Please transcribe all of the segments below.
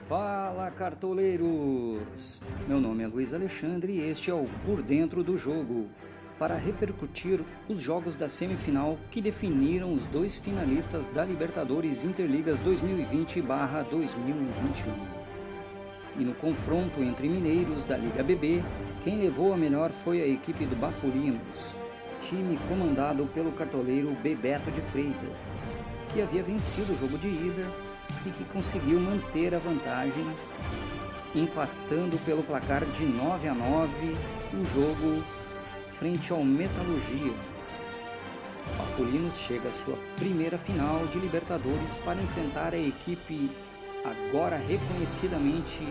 Fala cartoleiros! Meu nome é Luiz Alexandre e este é o Por Dentro do Jogo para repercutir os jogos da semifinal que definiram os dois finalistas da Libertadores Interligas 2020-2021. E no confronto entre mineiros da Liga BB, quem levou a melhor foi a equipe do Bafulinos, time comandado pelo cartoleiro Bebeto de Freitas, que havia vencido o jogo de ida e que conseguiu manter a vantagem, empatando pelo placar de 9 a 9 o jogo frente ao Metalurgia. O Afulinos chega à sua primeira final de Libertadores para enfrentar a equipe agora reconhecidamente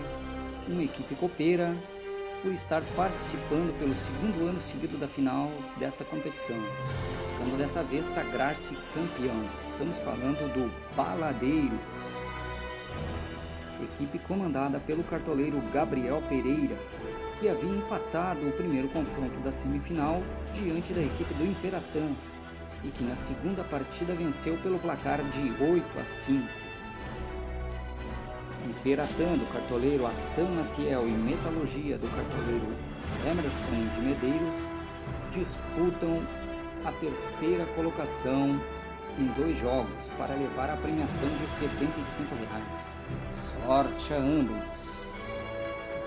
uma equipe copeira por estar participando pelo segundo ano seguido da final desta competição, buscando desta vez sagrar-se campeão. Estamos falando do Baladeiros, equipe comandada pelo cartoleiro Gabriel Pereira, que havia empatado o primeiro confronto da semifinal diante da equipe do Imperatã e que na segunda partida venceu pelo placar de 8 a 5. Imperatã do cartoleiro Atan Maciel e Metalurgia do cartoleiro Emerson de Medeiros disputam a terceira colocação em dois jogos para levar a premiação de 75 reais. Sorte a ambos!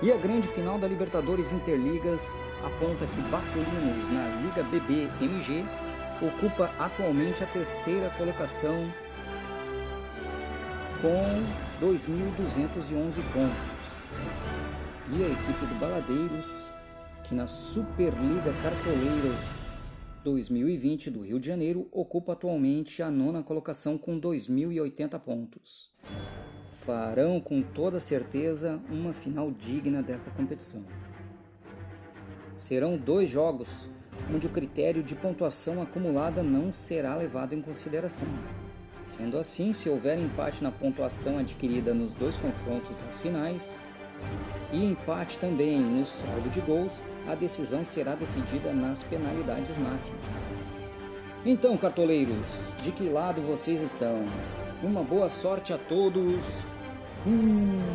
E a grande final da Libertadores Interligas aponta que Bafolinos na Liga BB MG ocupa atualmente a terceira colocação com 2.211 pontos. E a equipe do Baladeiros, que na Superliga Cartoleiras 2020 do Rio de Janeiro ocupa atualmente a nona colocação com 2.080 pontos. Farão com toda certeza uma final digna desta competição. Serão dois jogos onde o critério de pontuação acumulada não será levado em consideração. Sendo assim, se houver empate na pontuação adquirida nos dois confrontos das finais e empate também no saldo de gols, a decisão será decidida nas penalidades máximas. Então, cartoleiros, de que lado vocês estão? Uma boa sorte a todos. Fui!